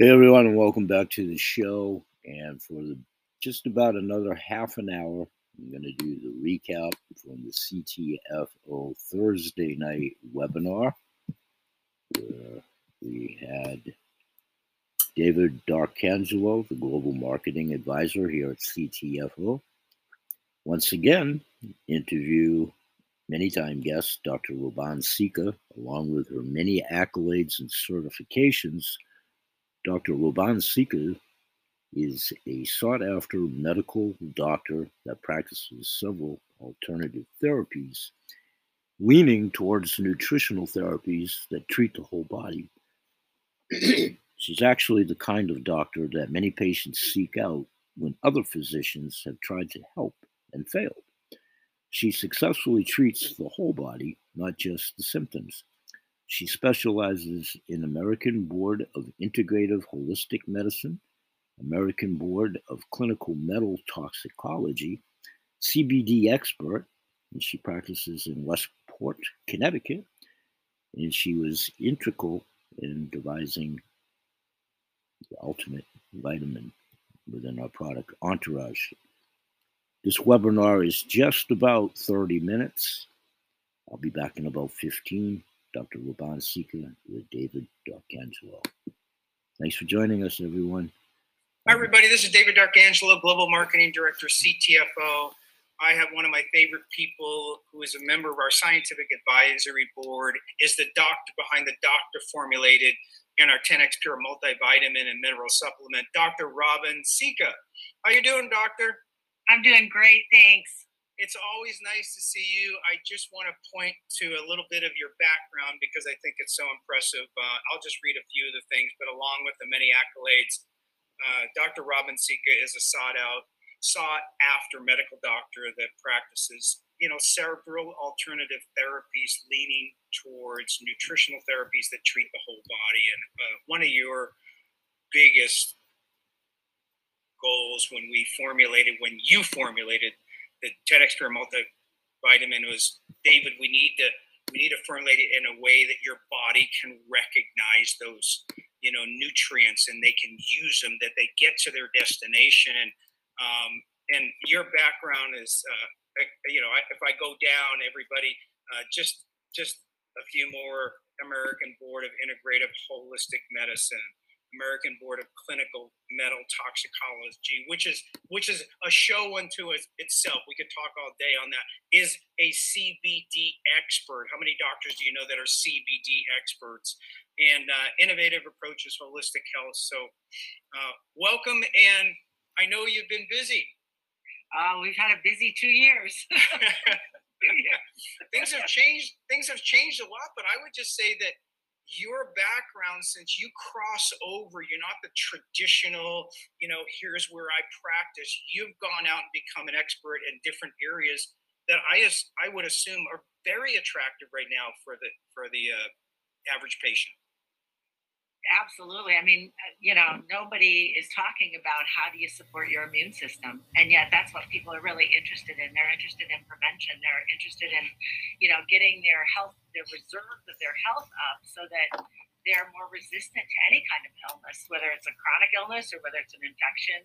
Hey everyone, and welcome back to the show. And for the, just about another half an hour, I'm going to do the recap from the CTFO Thursday night webinar, where we had David Darkangelo, the Global Marketing Advisor here at CTFO. Once again, interview many time guest Dr. Robban Sica, along with her many accolades and certifications Dr. Robban Sica is a sought after medical doctor that practices several alternative therapies, leaning towards nutritional therapies that treat the whole body. She's actually the kind of doctor that many patients seek out when other physicians have tried to help and failed. She successfully treats the whole body, not just the symptoms. She specializes in American Board of Integrative Holistic Medicine, American Board of Clinical Metal Toxicology, CBD expert, and she practices in Westport, Connecticut. And she was integral in devising the ultimate vitamin within our product Entourage. This webinar is just about 30 minutes. I'll be back in about 15. Dr. Robban Sica with David Darkangelo. Thanks for joining us, everyone. Hi, everybody. This is David Darkangelo, Global Marketing Director, CTFO. I have one of my favorite people who is a member of our scientific advisory board, is the doctor behind the doctor formulated in our 10x Pure multivitamin and mineral supplement, Dr. Robban Sica. How are you doing, doctor? I'm doing great, thanks. It's always nice to see you. I just want to point to a little bit of your background because I think it's so impressive. Uh, I'll just read a few of the things, but along with the many accolades, uh, Dr. Robban Sica is a sought out, sought after medical doctor that practices, you know, cerebral alternative therapies leaning towards nutritional therapies that treat the whole body. And uh, one of your biggest goals when we formulated, when you formulated the 10x Pure multivitamin was David. We need to we need to formulate it in a way that your body can recognize those you know nutrients and they can use them. That they get to their destination and um, and your background is uh, you know if I go down, everybody uh, just just a few more American Board of Integrative Holistic Medicine. American Board of Clinical Metal Toxicology, which is which is a show unto itself. We could talk all day on that. Is a CBD expert. How many doctors do you know that are CBD experts? And uh, innovative approaches, holistic health. So, uh, welcome. And I know you've been busy. Uh, we've had a busy two years. yeah. Things have changed. Things have changed a lot, but I would just say that your background since you cross over you're not the traditional you know here's where i practice. You've gone out and become an expert in different areas that i i would assume are very attractive right now for the for the uh, average patient absolutely. I mean, uh, you know, nobody is talking about how do you support your immune system, and yet that's what people are really interested in. They're interested in prevention. They're interested in, you know, getting their health, their reserves of their health up, so that they're more resistant to any kind of illness, whether it's a chronic illness or whether it's an infection.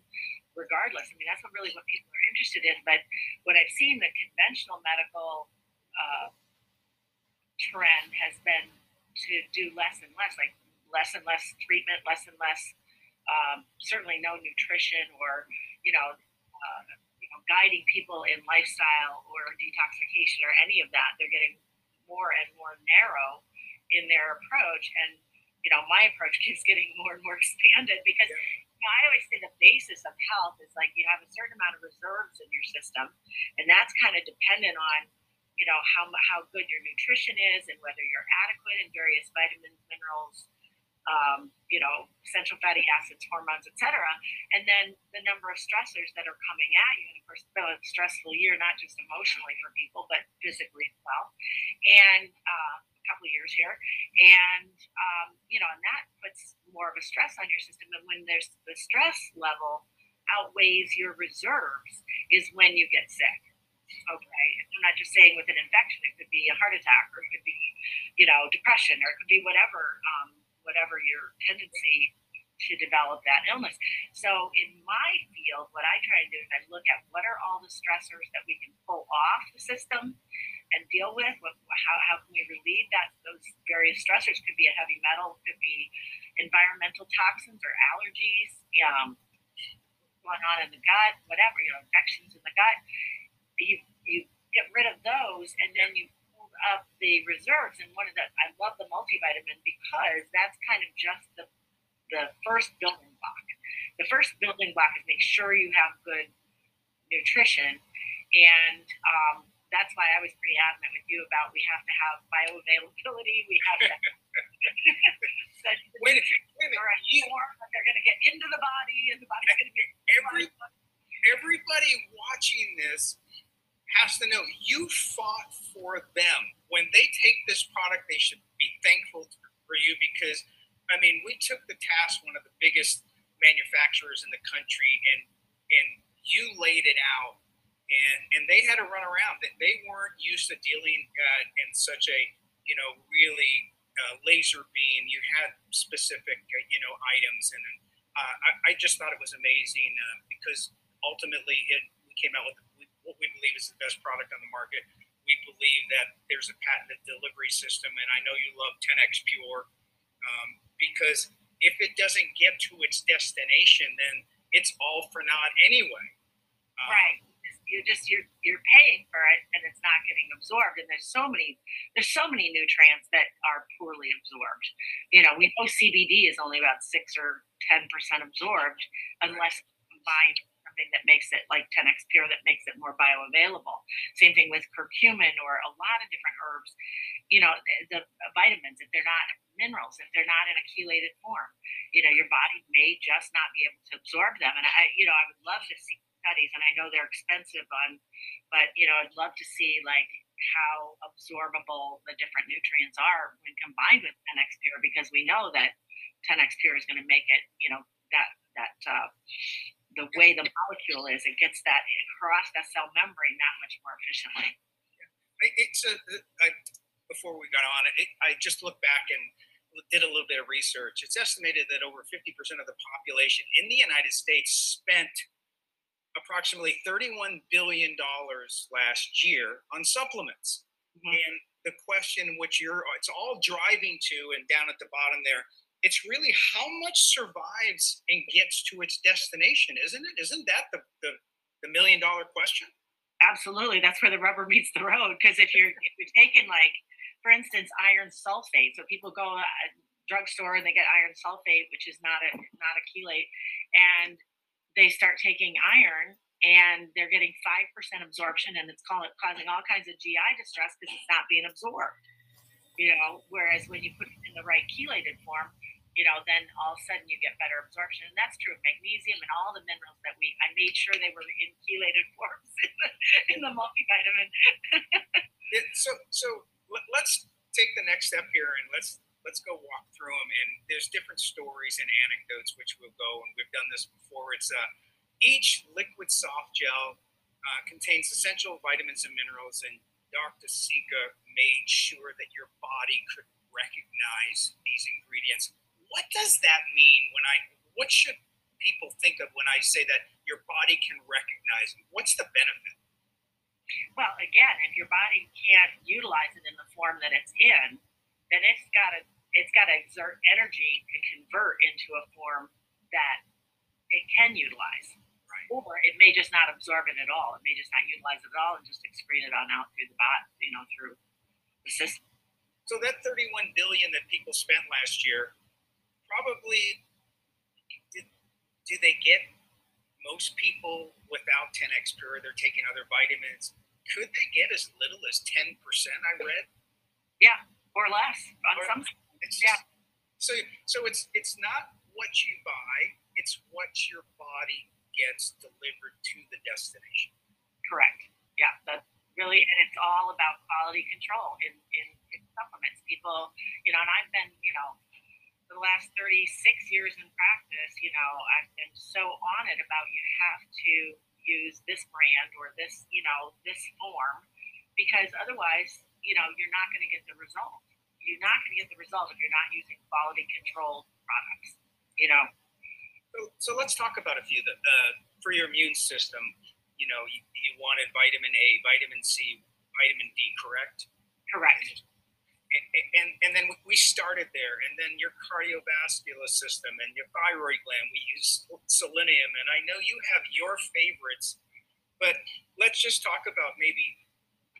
Regardless, I mean, that's what really what people are interested in. But what I've seen, the conventional medical uh, trend has been to do less and less, like less and less treatment, less and less, um, certainly no nutrition or, you know, uh, you know, guiding people in lifestyle or detoxification or any of that. They're getting more and more narrow in their approach. And, you know, my approach keeps getting more and more expanded because you know, I always say the basis of health is like you have a certain amount of reserves in your system, and that's kind of dependent on you know how how good your nutrition is and whether you're adequate in various vitamins, minerals, um, you know, essential fatty acids, hormones, etc. And then the number of stressors that are coming at you. And of course, a stressful year, not just emotionally for people, but physically as well. And uh, a couple of years here. And, um, you know, and that puts more of a stress on your system. And when there's the stress level outweighs your reserves, is when you get sick. Okay. I'm not just saying with an infection, it could be a heart attack or it could be, you know, depression or it could be whatever. Um, whatever your tendency to develop that illness. So in my field, what I try to do is I look at what are all the stressors that we can pull off the system and deal with. What, how, how can we relieve that? Those various stressors could be a heavy metal, could be environmental toxins or allergies, um, going on in the gut, whatever, you know, infections in the gut. You, you get rid of those and then you up the reserves. And one of the, I love the multivitamin because that's kind of just the the first building block. The first building block is make sure you have good nutrition, and um, that's why I was pretty adamant with you about we have to have bioavailability. We have to. wait, a, wait a minute. You, they're going to get into the body, and the body's going to get. Every, everybody watching this has to know you fought for them. When they take this product, they should be thankful for you because I mean, we took the task one of the biggest manufacturers in the country, and and you laid it out, and and they had to run around. That they weren't used to dealing uh, in such a you know really uh, laser beam. You had specific uh, you know items, and uh, I, I, just thought it was amazing uh, because ultimately it came out with what we believe is the best product on the market. We believe that there's a patented delivery system, and I know you love 10x Pure. Um, because if it doesn't get to its destination, then it's all for naught anyway. Um, right. You're just you're you're paying for it and it's not getting absorbed. And there's so many there's so many nutrients that are poorly absorbed. You know, we know CBD is only about six or ten percent absorbed unless combined something that makes it like 10x pure that makes it more bioavailable. Same thing with curcumin or a lot of different herbs. You know, the, the vitamins if they're not minerals if they're not in a chelated form. You know, your body may just not be able to absorb them. And I, you know, I would love to see studies, and I know they're expensive on, but you know, I'd love to see like how absorbable the different nutrients are when combined with 10x Pure, because we know that 10x Pure is going to make it, you know, that that uh, the way the molecule is, it gets that across that cell membrane that much more efficiently. It's a, I, before we got on it, I just looked back and did a little bit of research. It's estimated that over 50% of the population in the United States spent approximately $31 billion last year on supplements. Mm-hmm. And the question which you're it's all driving to and down at the bottom there it's really how much survives and gets to its destination isn't it isn't that the the, the million dollar question absolutely that's where the rubber meets the road because if you're if you're taking like for instance, iron sulfate. So people go to a drugstore and they get iron sulfate, which is not a not a chelate, and they start taking iron and they're getting five percent absorption, and it's causing all kinds of GI distress because it's not being absorbed. You know, whereas when you put it in the right chelated form, you know, then all of a sudden you get better absorption. And that's true of magnesium and all the minerals that we, I made sure they were in chelated forms in the multivitamin. it, so, so let's take the next step here and let's let's go walk through them. And there's different stories and anecdotes which we'll go, and we've done this before. It's uh, each liquid soft gel uh, contains essential vitamins and minerals, and Dr. Sica made sure that your body could recognize these ingredients. What does that mean when I? What should people think of when I say that your body can recognize them? What's the benefit? Well, again, if your body can't utilize it in the form that it's in, then it's got to it's got to exert energy to convert into a form that it can utilize. Right. Or it may just not absorb it at all. It may just not utilize it at all and just excrete it on out through the body, you know, through the system. So that 31 billion that people spent last year, probably did, do they get most people without 10x pure? They're taking other vitamins could they get as little as 10%? I read. Yeah, or less on or, some. It's yeah. so, so it's it's not what you buy; it's what your body gets delivered to the destination. Correct. Yeah, that's really, and it's all about quality control in, in, in supplements. People, you know, and I've been, you know, the last 36 years in practice, you know, I've been so on it about you have to use this brand or this, you know, this form, because otherwise, you know, you're not going to get the result. You're not going to get the result if you're not using quality controlled products. You know. So, so let's talk about a few. That, uh, for your immune system, you know, you, you wanted vitamin A, vitamin C, vitamin D, correct? Correct. And, and, then we started there, and then your cardiovascular system and your thyroid gland. We use selenium, and I know you have your favorites, but let's just talk about maybe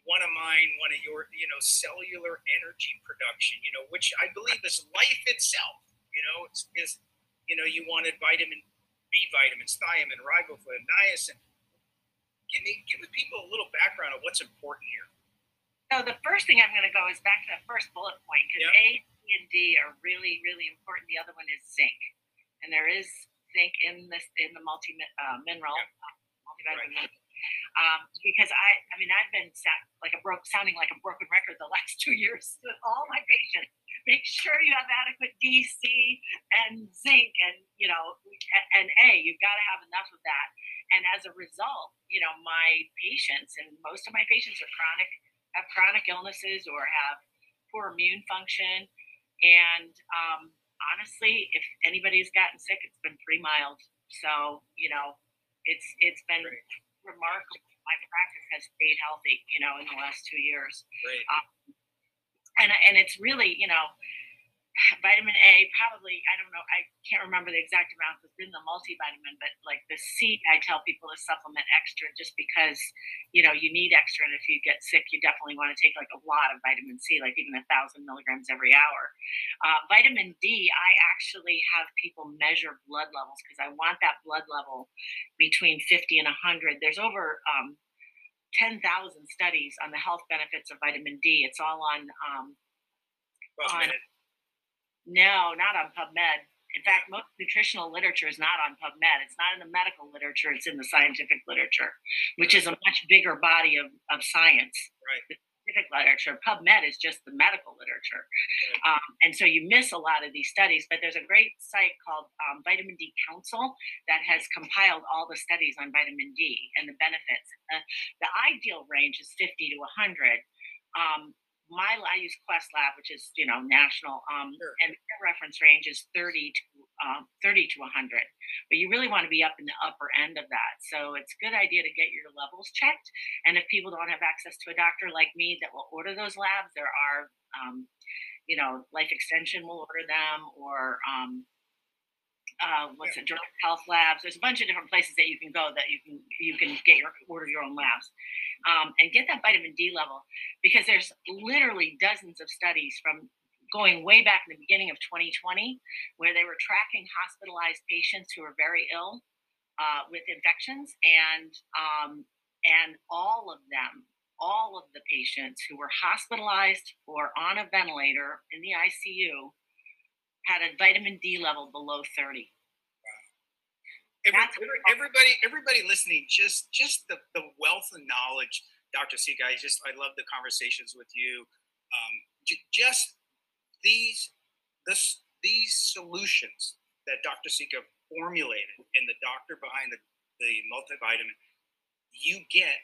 one of mine, one of your, you know, cellular energy production. You know, which I believe is life itself. You know, it's, is you know, you wanted vitamin B vitamins, thiamine, riboflavin, niacin. Give me, give the people a little background of what's important here. So the first thing I'm going to go is back to that first bullet point because yep. A, C, and D are really, really important. The other one is zinc, and there is zinc in this in the multi uh, mineral yep. uh, multivitamin. Right. Um, because I, I mean, I've been sat, like a broke, sounding like a broken record the last two years with all my patients. Make sure you have adequate D, C, and zinc, and you know, and A. You've got to have enough of that. And as a result, you know, my patients and most of my patients are chronic, have chronic illnesses or have poor immune function. And um, honestly, if anybody's gotten sick, it's been pretty mild. So you know, it's it's been remarkable. My practice has stayed healthy, you know, in the last two years. Right. Um, and and it's really, you know, vitamin A, probably, I don't know, I can't remember the exact amount that's in the multivitamin, but like the C, I tell people to supplement extra just because, you know, you need extra. And if you get sick, you definitely want to take like a lot of vitamin C, like even a thousand milligrams every hour. Uh, vitamin D, I actually have people measure blood levels because I want that blood level between 50 and 100. There's over, um, 10,000 studies on the health benefits of vitamin D. It's all on um, on no, not on PubMed. In fact, most nutritional literature is not on PubMed. It's not in the medical literature, it's in the scientific literature, which is a much bigger body of, of science. Right. The scientific literature, PubMed is just the medical literature. Right. Um, and so you miss a lot of these studies, but there's a great site called um, Vitamin D Council that has compiled all the studies on vitamin D and the benefits. Uh, the ideal range is 50 to 100. Um, my I use Quest Lab, which is you know national, um, sure. and their reference range is 30 to um, 30 to 100. But you really want to be up in the upper end of that. So it's a good idea to get your levels checked. And if people don't have access to a doctor like me that will order those labs, there are, um, you know, Life Extension will order them, or um, uh, what's it, Direct Health Labs. There's a bunch of different places that you can go that you can you can get your order your own labs um, and get that vitamin D level because there's literally dozens of studies from going way back in the beginning of 2020 where they were tracking hospitalized patients who were very ill uh, with infections and um, and all of them all of the patients who were hospitalized or on a ventilator in the ICU had a vitamin D level below 30. Every, everybody, everybody listening, just just the, the wealth of knowledge, Dr. Sica. I just I love the conversations with you. Um, j- just these this these solutions that Dr. Sica formulated and the doctor behind the, the multivitamin, you get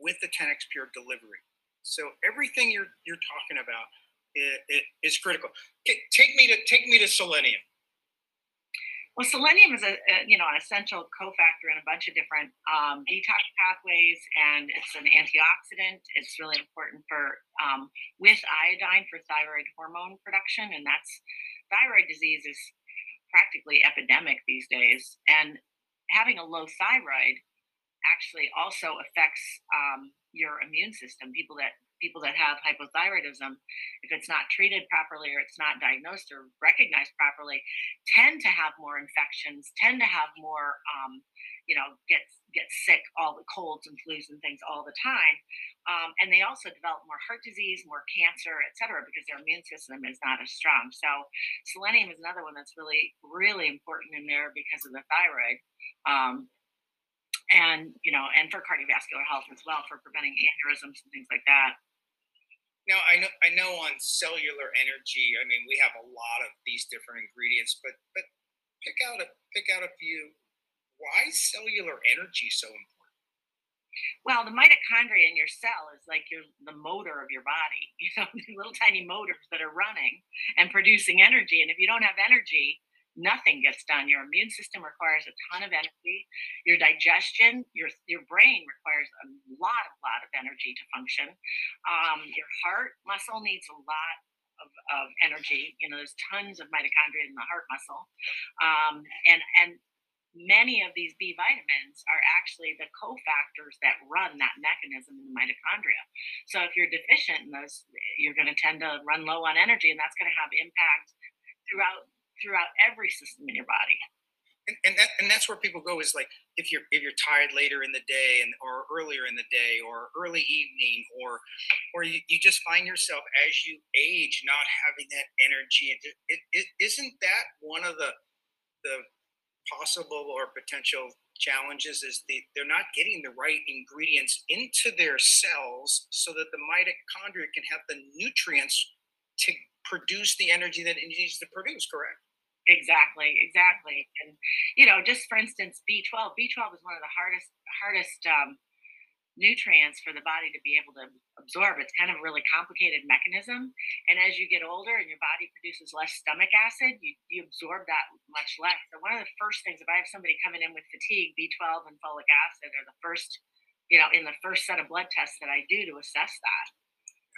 with the 10x Pure delivery. So everything you're you're talking about is, is critical. Take me to take me to selenium. Well, selenium is a, a, you know an essential cofactor in a bunch of different um, detox pathways, and it's an antioxidant. It's really important for um, with iodine for thyroid hormone production, and that's thyroid disease is practically epidemic these days. And having a low thyroid actually also affects um, your immune system. People that people that have hypothyroidism, if it's not treated properly or it's not diagnosed or recognized properly, tend to have more infections, tend to have more, um, you know, get get sick, all the colds and flus and things all the time, um, and they also develop more heart disease, more cancer, et cetera, because their immune system is not as strong. So selenium is another one that's really really important in there because of the thyroid. Um, and you know, and for cardiovascular health as well, for preventing aneurysms and things like that. Now, I know I know on cellular energy. I mean, we have a lot of these different ingredients, but but pick out a pick out a few. Why cellular energy so important? Well, the mitochondria in your cell is like your the motor of your body. You know, little tiny motors that are running and producing energy. And if you don't have energy, nothing gets done. Your immune system requires a ton of energy. Your digestion, your your brain requires a lot, a lot of energy to function. Um, your heart muscle needs a lot of, of energy. You know, there's tons of mitochondria in the heart muscle, um, and and many of these B vitamins are actually the cofactors that run that mechanism in the mitochondria. So if you're deficient in those, you're going to tend to run low on energy, and that's going to have impact throughout throughout every system in your body. And, and that and that's where people go is like if you're if you're tired later in the day and or earlier in the day or early evening or or you, you just find yourself as you age not having that energy and it, it, it isn't that one of the the possible or potential challenges is the, they're not getting the right ingredients into their cells so that the mitochondria can have the nutrients to produce the energy that it needs to produce correct Exactly, exactly. And you know, just for instance, B12. B12 is one of the hardest hardest um, nutrients for the body to be able to absorb. It's kind of a really complicated mechanism. And as you get older and your body produces less stomach acid, you, you absorb that much less. So one of the first things, if I have somebody coming in with fatigue, B12 and folic acid are the first, you know, in the first set of blood tests that I do to assess that.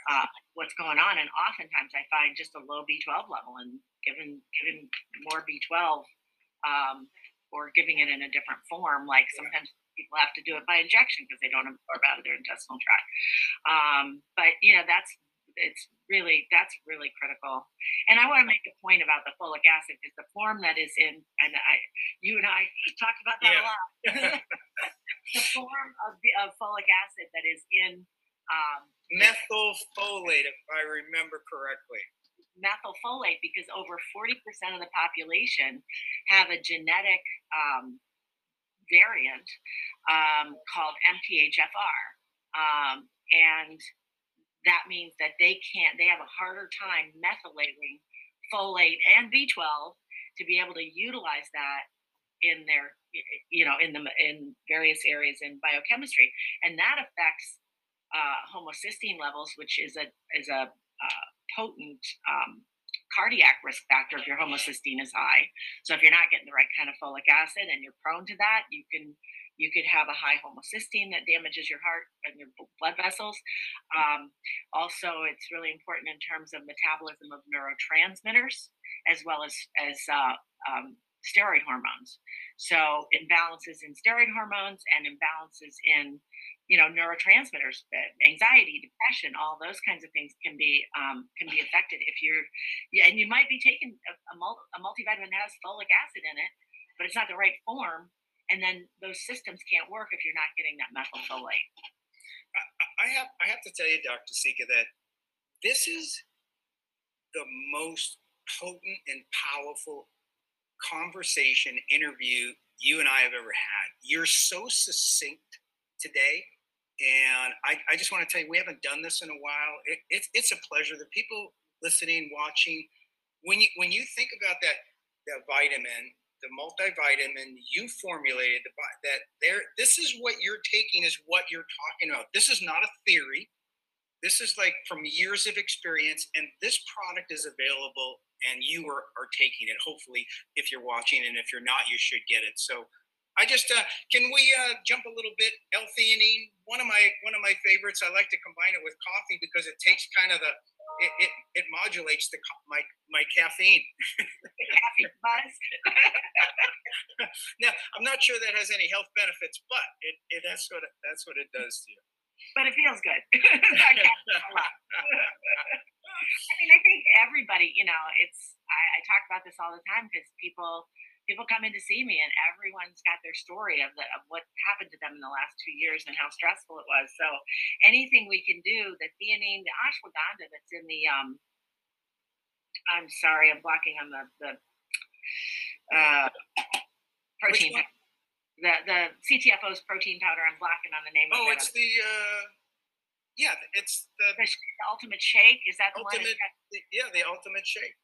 Uh, what's going on, and oftentimes I find just a low B12 level, and given given more B12 um, or giving it in a different form. Like sometimes people have to do it by injection because they don't absorb out of their intestinal tract. Um, but you know that's it's really that's really critical. And I want to make a point about the folic acid because the form that is in and I you and I talked about that yeah. a lot. the form of the of folic acid that is in um, methylfolate, if I remember correctly methylfolate because over 40% of the population have a genetic um, variant um, called MTHFR. Um, and that means that they can't, they have a harder time methylating folate and B12 to be able to utilize that in their, you know, in the in various areas in biochemistry, and that affects uh, homocysteine levels, which is a is a uh, potent um, cardiac risk factor if your homocysteine is high. So if you're not getting the right kind of folic acid and you're prone to that, you can you could have a high homocysteine that damages your heart and your blood vessels. Um, also, it's really important in terms of metabolism of neurotransmitters as well as as uh, um, steroid hormones. So imbalances in steroid hormones and imbalances in you know neurotransmitters anxiety depression all those kinds of things can be um, can be affected if you're yeah, and you might be taking a, a, a multivitamin that has folic acid in it but it's not the right form and then those systems can't work if you're not getting that methylfolate. I have i have to tell you dr sica that this is the most potent and powerful conversation interview you and i have ever had you're so succinct today and I, I just want to tell you, we haven't done this in a while. It, it's it's a pleasure. The people listening, watching, when you when you think about that that vitamin, the multivitamin you formulated, the, that there, this is what you're taking is what you're talking about. This is not a theory. This is like from years of experience, and this product is available, and you are, are taking it. Hopefully, if you're watching, and if you're not, you should get it. So I just uh, can we uh, jump a little bit L-theanine. One of my one of my favorites. I like to combine it with coffee because it takes kind of the it, it, it modulates the my my caffeine. caffeine now I'm not sure that has any health benefits, but it, it that's what it, that's what it does to you. But it feels good. I mean, I think everybody, you know, it's I, I talk about this all the time because people people come in to see me and everyone's got their story of, the, of what happened to them in the last two years and how stressful it was. So anything we can do the theanine the ashwagandha that's in the um i'm sorry i'm blocking on the the uh, protein the the ctfo's protein powder i'm blocking on the name oh, of it. Oh, it's the uh yeah it's the, the, the ultimate shake is that the ultimate, one the, yeah the ultimate shake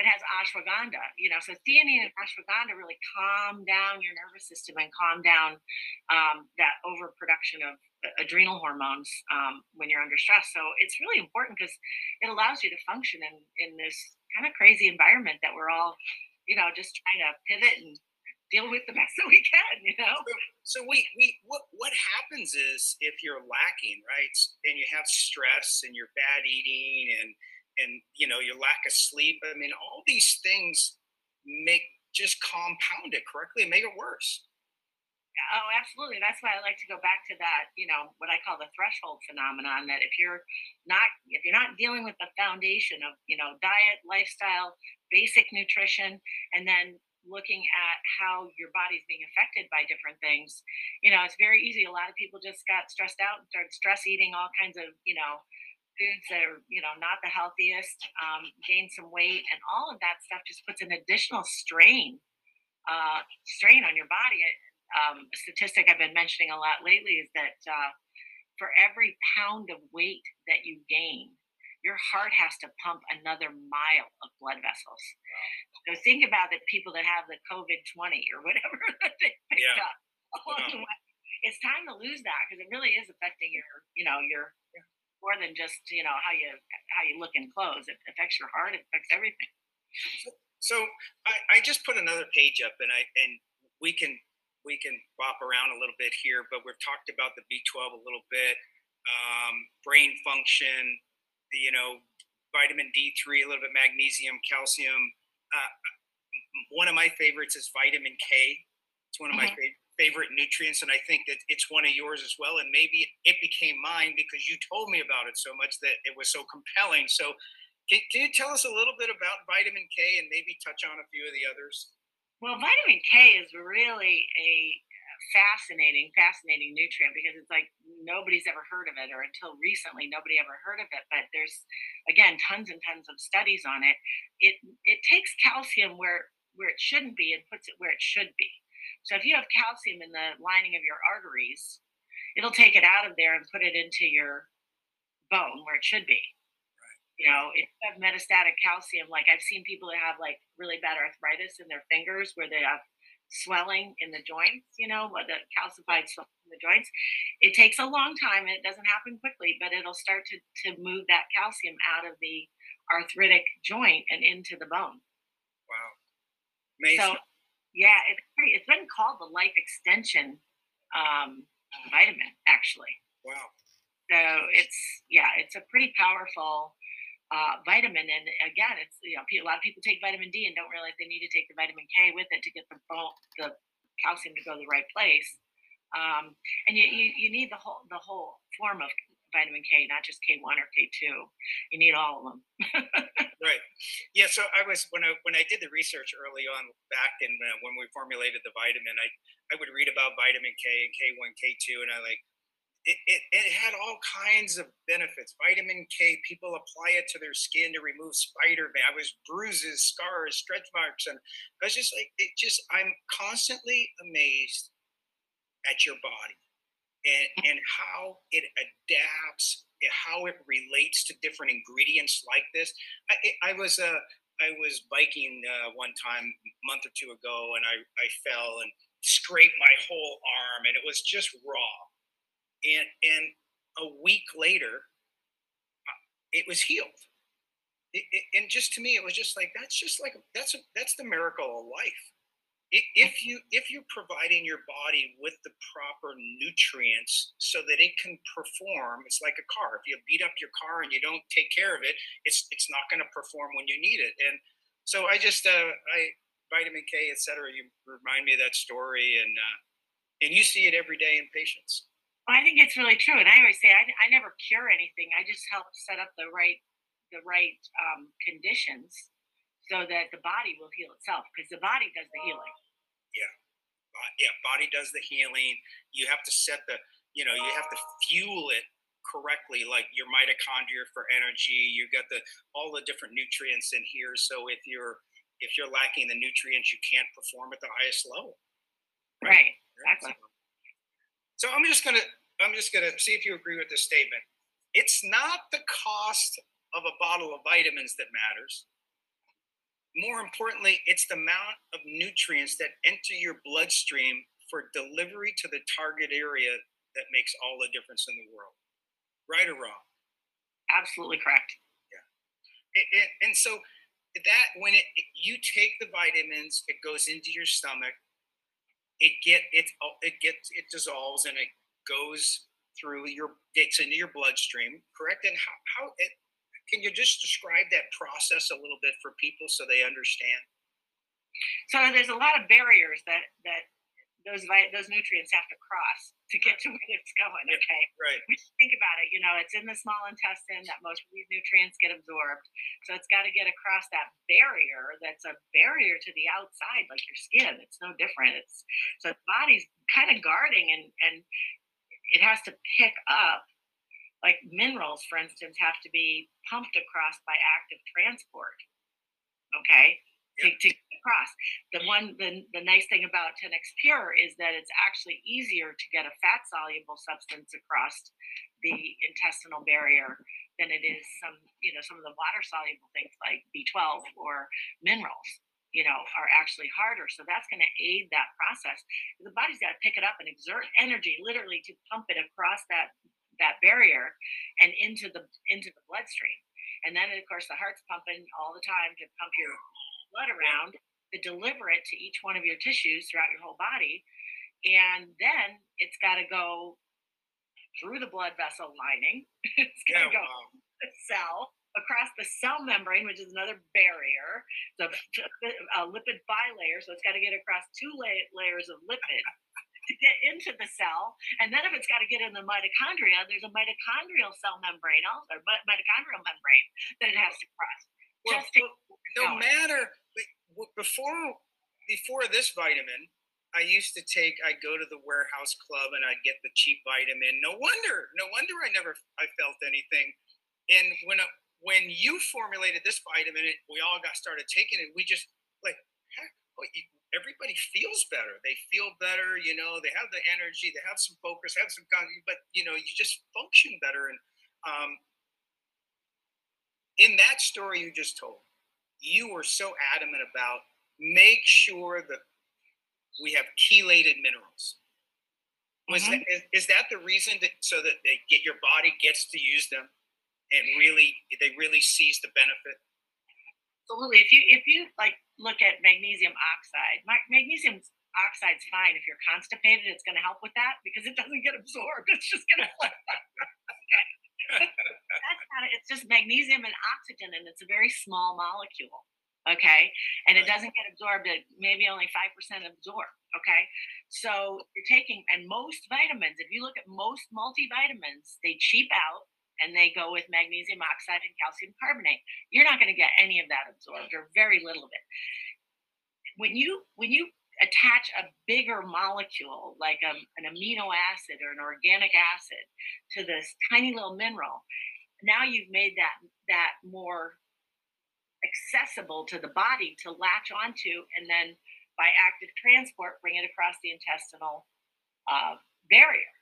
that has ashwagandha. You know, so theanine and ashwagandha really calm down your nervous system and calm down um, that overproduction of adrenal hormones um, when you're under stress. So it's really important because it allows you to function in in this kind of crazy environment that we're all you know, just trying to pivot and deal with the best that we can, you know. So, so we we what what happens is if you're lacking, right, and you have stress and you're bad eating and and you know your lack of sleep. I mean, all these things make just compound it correctly and make it worse. Oh, absolutely. That's why I like to go back to that, you know, what I call the threshold phenomenon that if you're not if you're not dealing with the foundation of, you know, diet, lifestyle, basic nutrition, and then looking at how your body's being affected by different things, you know, it's very easy. A lot of people just got stressed out and started stress eating all kinds of, you know, foods that are, you know, not the healthiest, um, gain some weight, and all of that stuff just puts an additional strain, uh, strain on your body. Um, a statistic I've been mentioning a lot lately is that uh, for every pound of weight that you gain, your heart has to pump another mile of blood vessels. So think about the people that have the COVID 20 or whatever that they picked yeah. up along the way. It's time to lose that because it really is affecting your, you know, your more than just, you know, how you how you look in clothes. It affects your heart, it affects everything. So I, I just put another page up and I and we can we can bop around a little bit here, but we've talked about the B12 a little bit, um, brain function, you know, vitamin D3, a little bit magnesium, calcium. Uh, one of my favorites is vitamin K. It's one of my mm-hmm. favorite nutrients, and I think that it's one of yours as well. And maybe it became mine because you told me about it so much that it was so compelling. So, can, can you tell us a little bit about vitamin K and maybe touch on a few of the others? Well, vitamin K is really a fascinating, fascinating nutrient because it's like nobody's ever heard of it, or until recently, nobody ever heard of it. But there's, again, tons and tons of studies on it. It it takes calcium where where it shouldn't be and puts it where it should be. So if you have calcium in the lining of your arteries, it'll take it out of there and put it into your bone where it should be. You know, if you have metastatic calcium, like I've seen people that have like really bad arthritis in their fingers where they have swelling in the joints, you know, what the calcified swelling in the joints. It takes a long time. It doesn't happen quickly, but it'll start to, to move that calcium out of the arthritic joint and into the bone. Wow. Amazing. So, yeah, it's, pretty, it's been called the life extension um, vitamin, actually. Wow. So it's, yeah, it's a pretty powerful uh, vitamin. And again, it's you know a lot of people take vitamin D and don't realize they need to take the vitamin K with it to get the the calcium to go to the right place. Um, and you, you, you need the whole the whole form of vitamin K, not just K one or K two. You need all of them. right. Yeah. So I was when I when I did the research early on back in uh, when we formulated the vitamin, I I would read about vitamin K and K one K two, and I like it, it, it, had all kinds of benefits. Vitamin K, people apply it to their skin to remove spider I was bruises, scars, stretch marks, and I was just like, it just, I'm constantly amazed at your body and, and how it adapts, how it relates to different ingredients like this. I, I was, uh, I was biking uh, one time a month or two ago, and I, I fell and scraped my whole arm, and it was just raw and and a week later, uh, it was healed. It, it, and just to me, it was just like that's just like that's a, that's the miracle of life. If you if you're providing your body with the proper nutrients so that it can perform, it's like a car. If you beat up your car and you don't take care of it, it's it's not going to perform when you need it. And so I just uh, I vitamin K, etc. You remind me of that story, and uh, and you see it every day in patients. I think it's really true, and I always say I, I never cure anything. I just help set up the right the right um, conditions so that the body will heal itself because the body does the healing. Yeah, yeah, body does the healing. You have to set the you know you have to fuel it correctly, like your mitochondria for energy. You've got the all the different nutrients in here. So if you're if you're lacking the nutrients, you can't perform at the highest level. Right. right. Exactly. So I'm just gonna I'm just going to see if you agree with this statement. It's not the cost of a bottle of vitamins that matters. More importantly, it's the amount of nutrients that enter your bloodstream for delivery to the target area that makes all the difference in the world. Right or wrong? Absolutely correct. Yeah. And, and, and so that when it you take the vitamins, it goes into your stomach. It get it it gets it dissolves and it goes through your gets into your bloodstream. Correct? And how how it, can you just describe that process a little bit for people so they understand? So there's a lot of barriers that that those those nutrients have to cross to get to where it's going. Okay, right. Think about it. You know, it's in the small intestine that most of these nutrients get absorbed. So it's got to get across that barrier. That's a barrier to the outside, like your skin. It's no different. It's so the body's kind of guarding, and and it has to pick up. Like minerals, for instance, have to be pumped across by active transport. Okay, to, to across. The one, the, the nice thing about 10x Pure is that it's actually easier to get a fat soluble substance across the intestinal barrier than it is some, you know, some of the water soluble things like B12 or minerals you know, are actually harder. So that's going to aid that process. The body's got to pick it up and exert energy, literally, to pump it across that that barrier and into the into the bloodstream. And then, of course, the heart's pumping all the time to pump your blood around to deliver it to each one of your tissues throughout your whole body. And then it's got to go through the blood vessel lining. it's got to yeah, go wow. the cell across the cell membrane, which is another barrier. So a lipid bilayer. So it's got to get across two la- layers of lipid to get into the cell. And then if it's got to get in the mitochondria, there's a mitochondrial cell membrane also, or mitochondrial membrane that it has to cross. Well, no matter before before this vitamin, I used to take. I'd go to the warehouse club and I'd get the cheap vitamin. No wonder, no wonder I never I felt anything. And when uh, when you formulated this vitamin, it, we all got started taking it. We just like heck, everybody feels better. They feel better. You know, they have the energy. They have some focus. Have some, but you know, you just function better. And um, in that story you just told, you were so adamant about make sure that we have chelated minerals. Was mm-hmm. that, is, is that the reason that so that they get your body gets to use them and really they really sees the benefit? Absolutely. If you if you like look at magnesium oxide, magnesium oxide's fine if you're constipated. It's going to help with that because it doesn't get absorbed. It's just going to That's not it. It's just magnesium and oxygen, and it's a very small molecule. Okay. And it doesn't get absorbed, maybe only 5% absorbed. Okay. So you're taking, and most vitamins, if you look at most multivitamins, they cheap out and they go with magnesium oxide and calcium carbonate. You're not going to get any of that absorbed or very little of it. When you, when you attach a bigger molecule like a, an amino acid or an organic acid to this tiny little mineral. Now you've made that that more accessible to the body to latch onto and then by active transport bring it across the intestinal uh, barrier.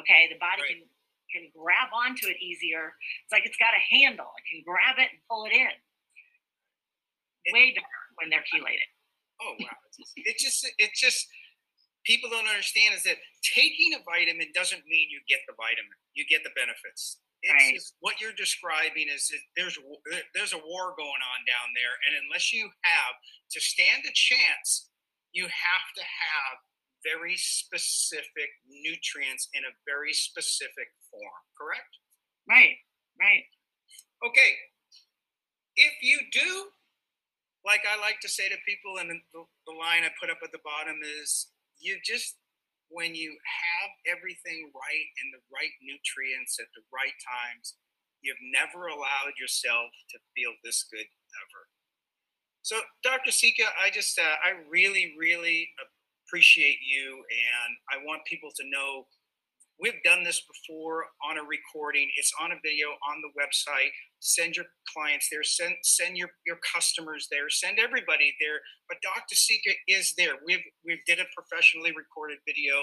Okay? The body right. can can grab onto it easier. It's like it's got a handle. It can grab it and pull it in. Way better when they're chelated oh wow it just it just people don't understand is that taking a vitamin doesn't mean you get the vitamin you get the benefits. It's right. just, what you're describing is there's there's a war going on down there and unless you have to stand a chance you have to have very specific nutrients in a very specific form correct? Right right. Okay. If you do like I like to say to people, and the, the line I put up at the bottom is you just when you have everything right and the right nutrients at the right times, you've never allowed yourself to feel this good ever. So, Dr. Sica, I just, uh, I really, really appreciate you, and I want people to know we've done this before on a recording. It's on a video on the website send your clients there, send send your, your customers there, send everybody there. But Dr. Sica is there. We've we've did a professionally recorded video,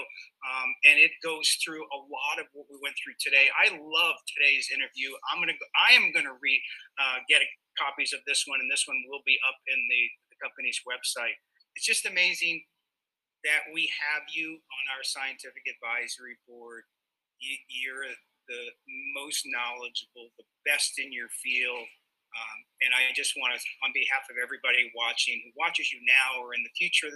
um, and it goes through a lot of what we went through today. I love today's interview. I'm gonna I am gonna read uh, get copies of this one, and this one will be up in the, the company's website. It's just amazing that we have you on our scientific advisory board. You're the most knowledgeable, the best in your field. Um, and I just want to, on behalf of everybody watching, who watches you now or in the future